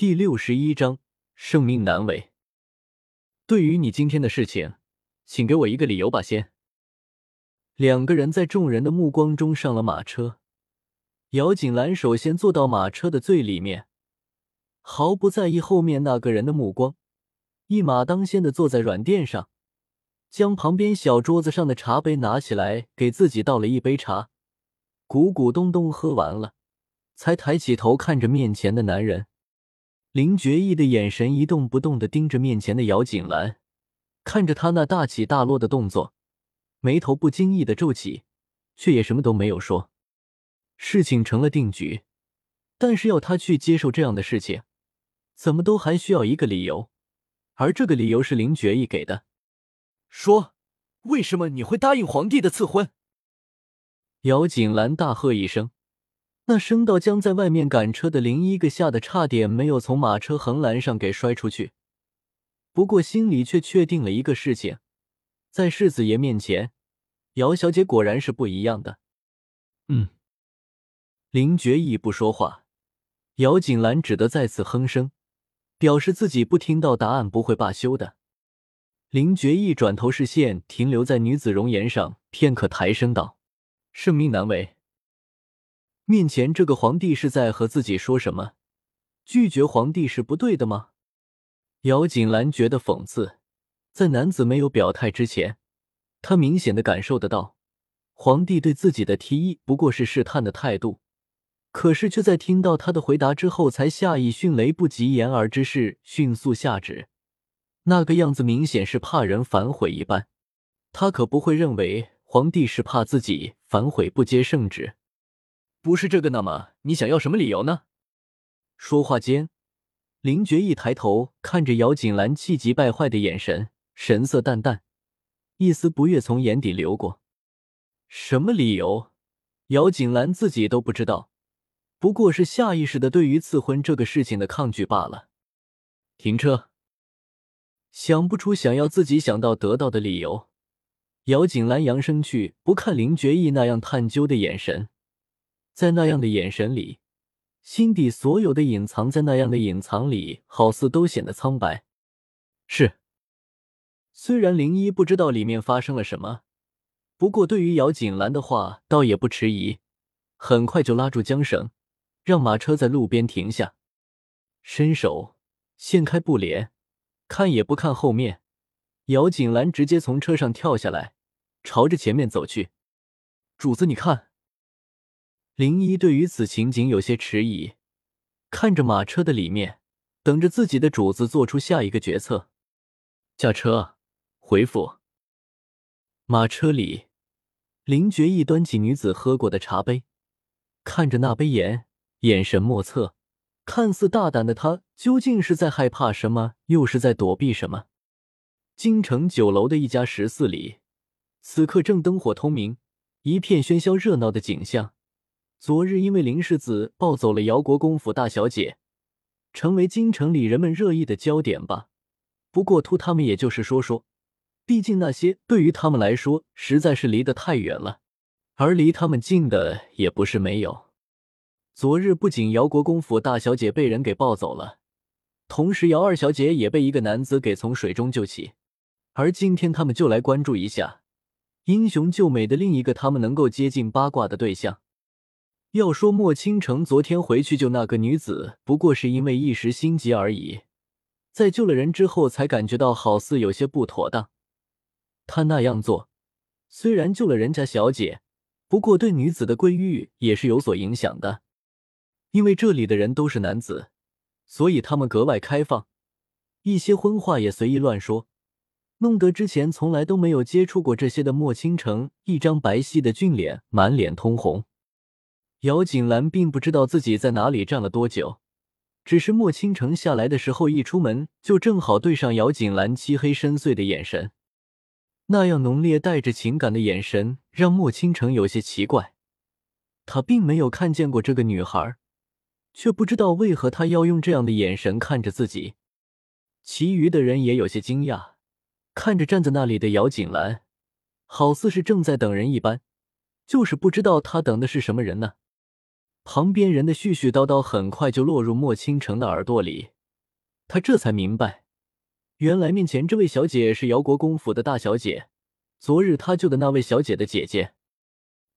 第六十一章生命难违。对于你今天的事情，请给我一个理由吧。先，两个人在众人的目光中上了马车。姚锦兰首先坐到马车的最里面，毫不在意后面那个人的目光，一马当先的坐在软垫上，将旁边小桌子上的茶杯拿起来，给自己倒了一杯茶，咕咕咚咚喝完了，才抬起头看着面前的男人。林觉意的眼神一动不动的盯着面前的姚锦兰，看着他那大起大落的动作，眉头不经意的皱起，却也什么都没有说。事情成了定局，但是要他去接受这样的事情，怎么都还需要一个理由，而这个理由是林觉意给的。说，为什么你会答应皇帝的赐婚？姚锦兰大喝一声。那声道将在外面赶车的林一个吓得差点没有从马车横栏上给摔出去，不过心里却确定了一个事情：在世子爷面前，姚小姐果然是不一样的。嗯，林觉意不说话，姚锦兰只得再次哼声，表示自己不听到答案不会罢休的。林觉意转头视线停留在女子容颜上，片刻，抬声道：“圣命难违。”面前这个皇帝是在和自己说什么？拒绝皇帝是不对的吗？姚锦兰觉得讽刺，在男子没有表态之前，她明显的感受得到，皇帝对自己的提议不过是试探的态度，可是却在听到他的回答之后，才下意迅雷不及掩耳之势迅速下旨，那个样子明显是怕人反悔一般。他可不会认为皇帝是怕自己反悔不接圣旨。不是这个，那么你想要什么理由呢？说话间，林觉一抬头看着姚锦兰气急败坏的眼神，神色淡淡，一丝不悦从眼底流过。什么理由？姚锦兰自己都不知道，不过是下意识的对于赐婚这个事情的抗拒罢了。停车！想不出想要自己想到得到的理由，姚锦兰扬声去，不看林觉意那样探究的眼神。在那样的眼神里，心底所有的隐藏在那样的隐藏里，好似都显得苍白。是，虽然林一不知道里面发生了什么，不过对于姚锦兰的话，倒也不迟疑，很快就拉住缰绳，让马车在路边停下，伸手掀开布帘，看也不看后面，姚锦兰直接从车上跳下来，朝着前面走去。主子，你看。林一对于此情景有些迟疑，看着马车的里面，等着自己的主子做出下一个决策。驾车，回府。马车里，林觉意端起女子喝过的茶杯，看着那杯盐，眼神莫测。看似大胆的他，究竟是在害怕什么，又是在躲避什么？京城酒楼的一家十四里，此刻正灯火通明，一片喧嚣热闹的景象。昨日因为林世子抱走了姚国公府大小姐，成为京城里人们热议的焦点吧。不过图他们也就是说说，毕竟那些对于他们来说实在是离得太远了，而离他们近的也不是没有。昨日不仅姚国公府大小姐被人给抱走了，同时姚二小姐也被一个男子给从水中救起，而今天他们就来关注一下英雄救美的另一个他们能够接近八卦的对象。要说莫倾城昨天回去救那个女子，不过是因为一时心急而已，在救了人之后，才感觉到好似有些不妥当。他那样做，虽然救了人家小姐，不过对女子的归誉也是有所影响的。因为这里的人都是男子，所以他们格外开放，一些荤话也随意乱说，弄得之前从来都没有接触过这些的莫倾城，一张白皙的俊脸，满脸通红。姚锦兰并不知道自己在哪里站了多久，只是莫倾城下来的时候，一出门就正好对上姚锦兰漆黑深邃的眼神，那样浓烈带着情感的眼神让莫倾城有些奇怪。他并没有看见过这个女孩，却不知道为何她要用这样的眼神看着自己。其余的人也有些惊讶，看着站在那里的姚锦兰，好似是正在等人一般，就是不知道他等的是什么人呢？旁边人的絮絮叨叨很快就落入莫倾城的耳朵里，他这才明白，原来面前这位小姐是姚国公府的大小姐，昨日他救的那位小姐的姐姐。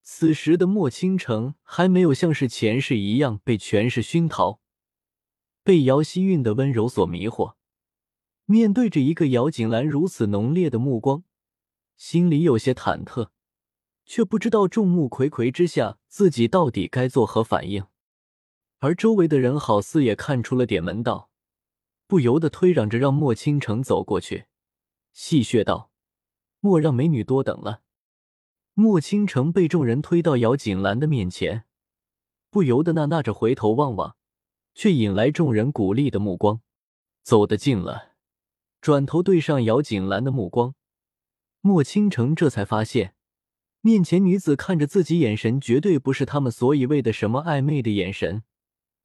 此时的莫倾城还没有像是前世一样被权势熏陶，被姚希韵的温柔所迷惑，面对着一个姚景兰如此浓烈的目光，心里有些忐忑。却不知道众目睽睽之下，自己到底该作何反应。而周围的人好似也看出了点门道，不由得推让着让莫倾城走过去，戏谑道：“莫让美女多等了。”莫倾城被众人推到姚锦兰的面前，不由得那纳着回头望望，却引来众人鼓励的目光。走得近了，转头对上姚锦兰的目光，莫倾城这才发现。面前女子看着自己，眼神绝对不是他们所以为的什么暧昧的眼神，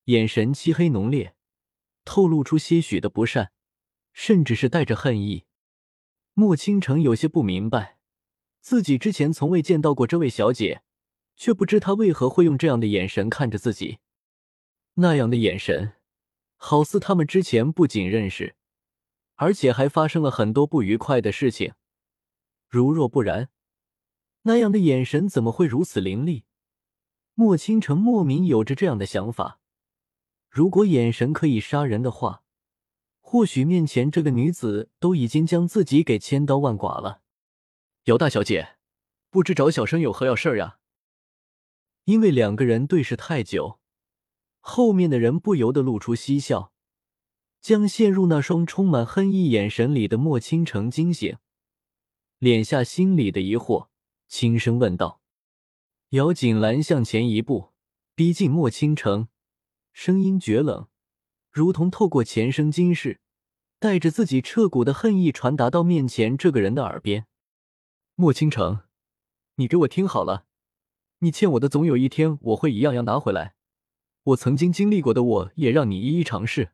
眼神漆黑浓烈，透露出些许的不善，甚至是带着恨意。莫倾城有些不明白，自己之前从未见到过这位小姐，却不知她为何会用这样的眼神看着自己。那样的眼神，好似他们之前不仅认识，而且还发生了很多不愉快的事情。如若不然。那样的眼神怎么会如此凌厉？莫倾城莫名有着这样的想法：如果眼神可以杀人的话，或许面前这个女子都已经将自己给千刀万剐了。姚大小姐，不知找小生有何要事呀？因为两个人对视太久，后面的人不由得露出嬉笑，将陷入那双充满恨意眼神里的莫倾城惊醒，敛下心里的疑惑。轻声问道：“姚锦兰向前一步，逼近莫倾城，声音绝冷，如同透过前生今世，带着自己彻骨的恨意传达到面前这个人的耳边。莫倾城，你给我听好了，你欠我的，总有一天我会一样样拿回来。我曾经经历过的，我也让你一一尝试。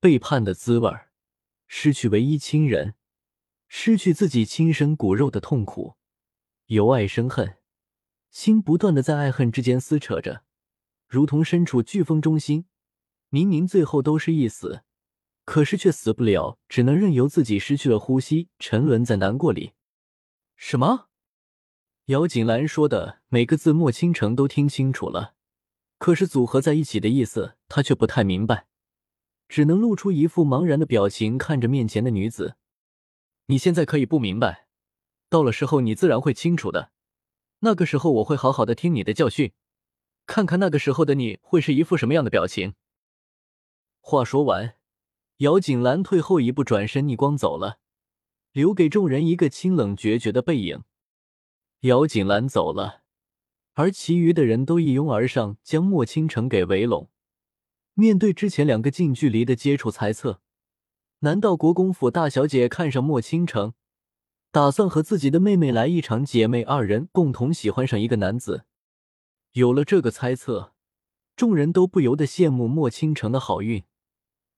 背叛的滋味失去唯一亲人，失去自己亲生骨肉的痛苦。”由爱生恨，心不断的在爱恨之间撕扯着，如同身处飓风中心，明明最后都是一死，可是却死不了，只能任由自己失去了呼吸，沉沦在难过里。什么？姚锦兰说的每个字，莫倾城都听清楚了，可是组合在一起的意思，他却不太明白，只能露出一副茫然的表情，看着面前的女子。你现在可以不明白。到了时候，你自然会清楚的。那个时候，我会好好的听你的教训，看看那个时候的你会是一副什么样的表情。话说完，姚锦兰退后一步，转身逆光走了，留给众人一个清冷决绝的背影。姚锦兰走了，而其余的人都一拥而上，将莫倾城给围拢。面对之前两个近距离的接触，猜测，难道国公府大小姐看上莫倾城？打算和自己的妹妹来一场姐妹二人共同喜欢上一个男子。有了这个猜测，众人都不由得羡慕莫倾城的好运。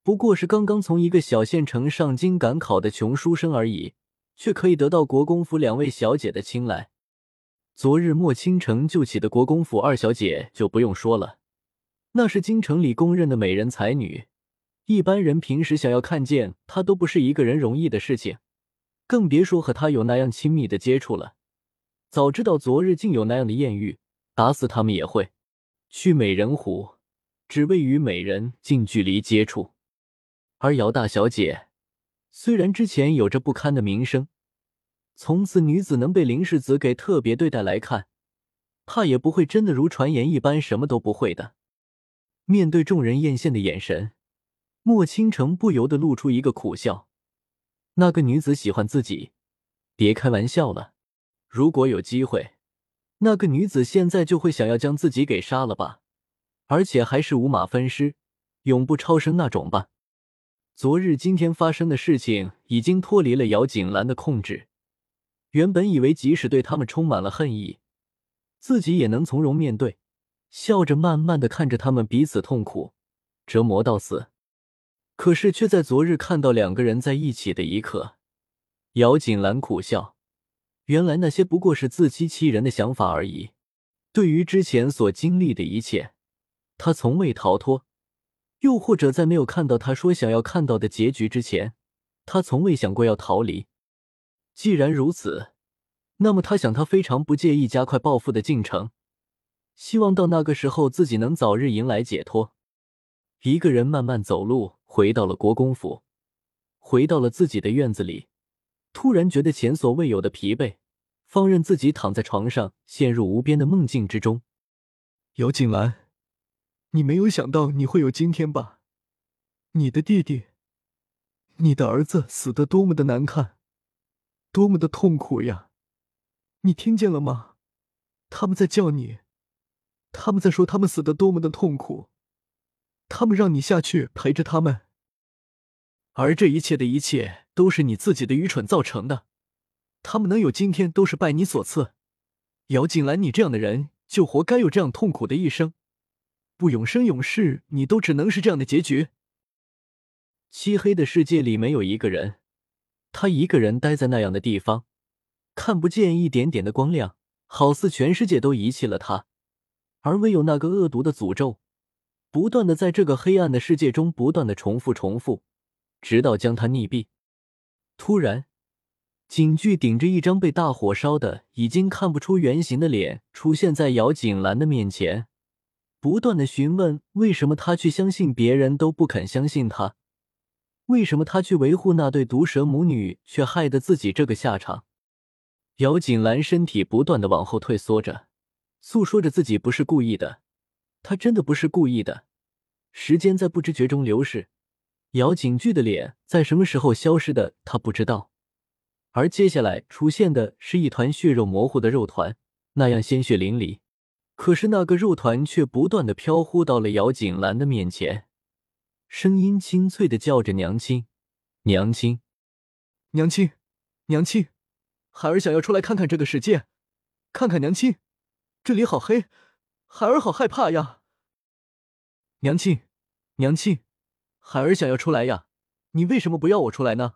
不过是刚刚从一个小县城上京赶考的穷书生而已，却可以得到国公府两位小姐的青睐。昨日莫倾城救起的国公府二小姐就不用说了，那是京城里公认的美人才女，一般人平时想要看见她都不是一个人容易的事情。更别说和他有那样亲密的接触了。早知道昨日竟有那样的艳遇，打死他们也会去美人湖，只为与美人近距离接触。而姚大小姐虽然之前有着不堪的名声，从此女子能被林世子给特别对待来看，怕也不会真的如传言一般什么都不会的。面对众人艳羡的眼神，莫倾城不由得露出一个苦笑。那个女子喜欢自己，别开玩笑了。如果有机会，那个女子现在就会想要将自己给杀了吧，而且还是五马分尸、永不超生那种吧。昨日、今天发生的事情已经脱离了姚锦兰的控制。原本以为即使对他们充满了恨意，自己也能从容面对，笑着慢慢的看着他们彼此痛苦、折磨到死。可是，却在昨日看到两个人在一起的一刻，姚锦兰苦笑。原来那些不过是自欺欺人的想法而已。对于之前所经历的一切，他从未逃脱；又或者在没有看到他说想要看到的结局之前，他从未想过要逃离。既然如此，那么他想，他非常不介意加快报复的进程，希望到那个时候自己能早日迎来解脱。一个人慢慢走路，回到了国公府，回到了自己的院子里，突然觉得前所未有的疲惫。放任自己躺在床上，陷入无边的梦境之中。姚锦兰，你没有想到你会有今天吧？你的弟弟，你的儿子死的多么的难看，多么的痛苦呀！你听见了吗？他们在叫你，他们在说他们死的多么的痛苦，他们让你下去陪着他们，而这一切的一切都是你自己的愚蠢造成的。他们能有今天，都是拜你所赐。姚锦兰，你这样的人就活该有这样痛苦的一生，不永生永世，你都只能是这样的结局。漆黑的世界里没有一个人，他一个人待在那样的地方，看不见一点点的光亮，好似全世界都遗弃了他，而唯有那个恶毒的诅咒，不断的在这个黑暗的世界中不断的重复重复，直到将他溺毙。突然。景巨顶着一张被大火烧的已经看不出原形的脸，出现在姚锦兰的面前，不断的询问为什么他去相信别人都不肯相信他，为什么他去维护那对毒蛇母女，却害得自己这个下场。姚锦兰身体不断的往后退缩着，诉说着自己不是故意的，他真的不是故意的。时间在不知觉中流逝，姚景巨的脸在什么时候消失的，他不知道。而接下来出现的是一团血肉模糊的肉团，那样鲜血淋漓。可是那个肉团却不断的飘忽到了姚景兰的面前，声音清脆的叫着：“娘亲，娘亲，娘亲，娘亲，孩儿想要出来看看这个世界，看看娘亲，这里好黑，孩儿好害怕呀！娘亲，娘亲，孩儿想要出来呀，你为什么不要我出来呢？”